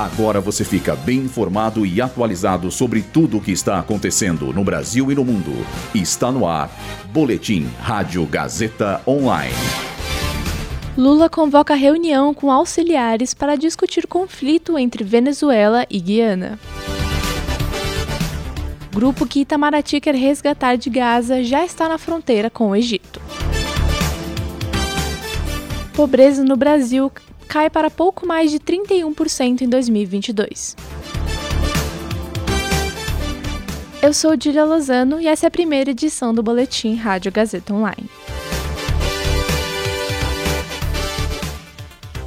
Agora você fica bem informado e atualizado sobre tudo o que está acontecendo no Brasil e no mundo. Está no ar. Boletim Rádio Gazeta Online. Lula convoca reunião com auxiliares para discutir conflito entre Venezuela e Guiana. Grupo que Itamaraty quer resgatar de Gaza já está na fronteira com o Egito. Pobreza no Brasil cai para pouco mais de 31% em 2022. Eu sou Dília Lozano e essa é a primeira edição do Boletim Rádio Gazeta Online.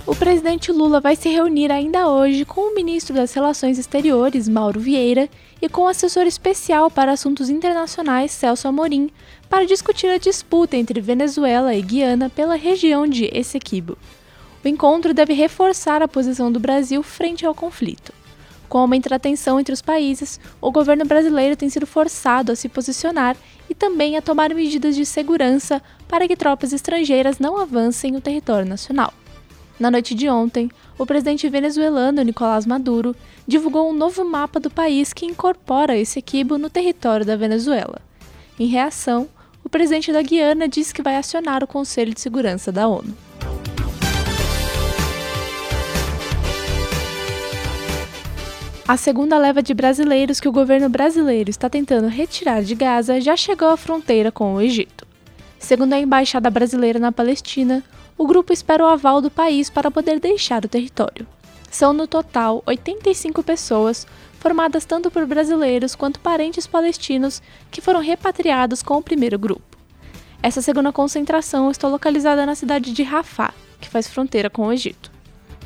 O presidente Lula vai se reunir ainda hoje com o ministro das Relações Exteriores, Mauro Vieira, e com o assessor especial para assuntos internacionais, Celso Amorim, para discutir a disputa entre Venezuela e Guiana pela região de Essequibo. O encontro deve reforçar a posição do Brasil frente ao conflito. Com o aumento da tensão entre os países, o governo brasileiro tem sido forçado a se posicionar e também a tomar medidas de segurança para que tropas estrangeiras não avancem o território nacional. Na noite de ontem, o presidente venezuelano Nicolás Maduro divulgou um novo mapa do país que incorpora esse equibo no território da Venezuela. Em reação, o presidente da Guiana disse que vai acionar o Conselho de Segurança da ONU. A segunda leva de brasileiros que o governo brasileiro está tentando retirar de Gaza já chegou à fronteira com o Egito. Segundo a embaixada brasileira na Palestina, o grupo espera o aval do país para poder deixar o território. São no total 85 pessoas, formadas tanto por brasileiros quanto parentes palestinos que foram repatriados com o primeiro grupo. Essa segunda concentração está localizada na cidade de Rafah, que faz fronteira com o Egito.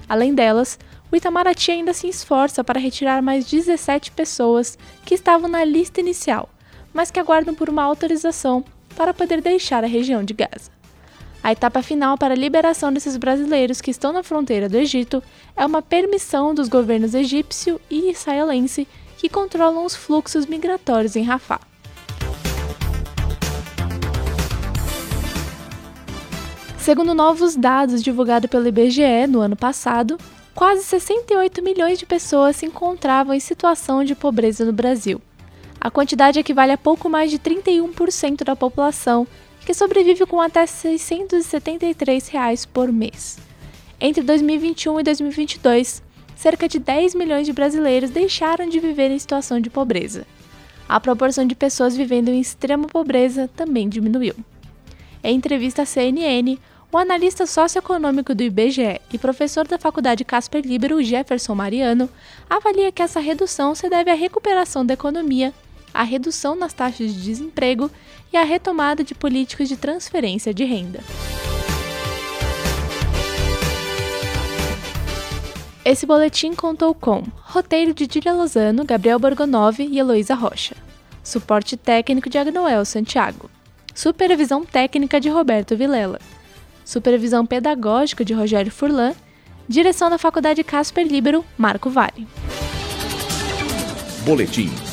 Além delas, o Itamaraty ainda se esforça para retirar mais 17 pessoas que estavam na lista inicial, mas que aguardam por uma autorização para poder deixar a região de Gaza. A etapa final para a liberação desses brasileiros que estão na fronteira do Egito é uma permissão dos governos egípcio e israelense que controlam os fluxos migratórios em Rafah. Segundo novos dados divulgados pelo IBGE no ano passado, quase 68 milhões de pessoas se encontravam em situação de pobreza no Brasil. A quantidade equivale a pouco mais de 31% da população, que sobrevive com até 673 reais por mês. Entre 2021 e 2022, cerca de 10 milhões de brasileiros deixaram de viver em situação de pobreza. A proporção de pessoas vivendo em extrema pobreza também diminuiu. Em entrevista à CNN, o analista socioeconômico do IBGE e professor da Faculdade Casper Libero, Jefferson Mariano, avalia que essa redução se deve à recuperação da economia, à redução nas taxas de desemprego e à retomada de políticas de transferência de renda. Esse boletim contou com roteiro de Dília Lozano, Gabriel Borgonov e Heloísa Rocha. Suporte técnico de Agnoel Santiago. Supervisão técnica de Roberto Vilela supervisão pedagógica de Rogério Furlan, direção da Faculdade Casper Libero, Marco Vale. Boletim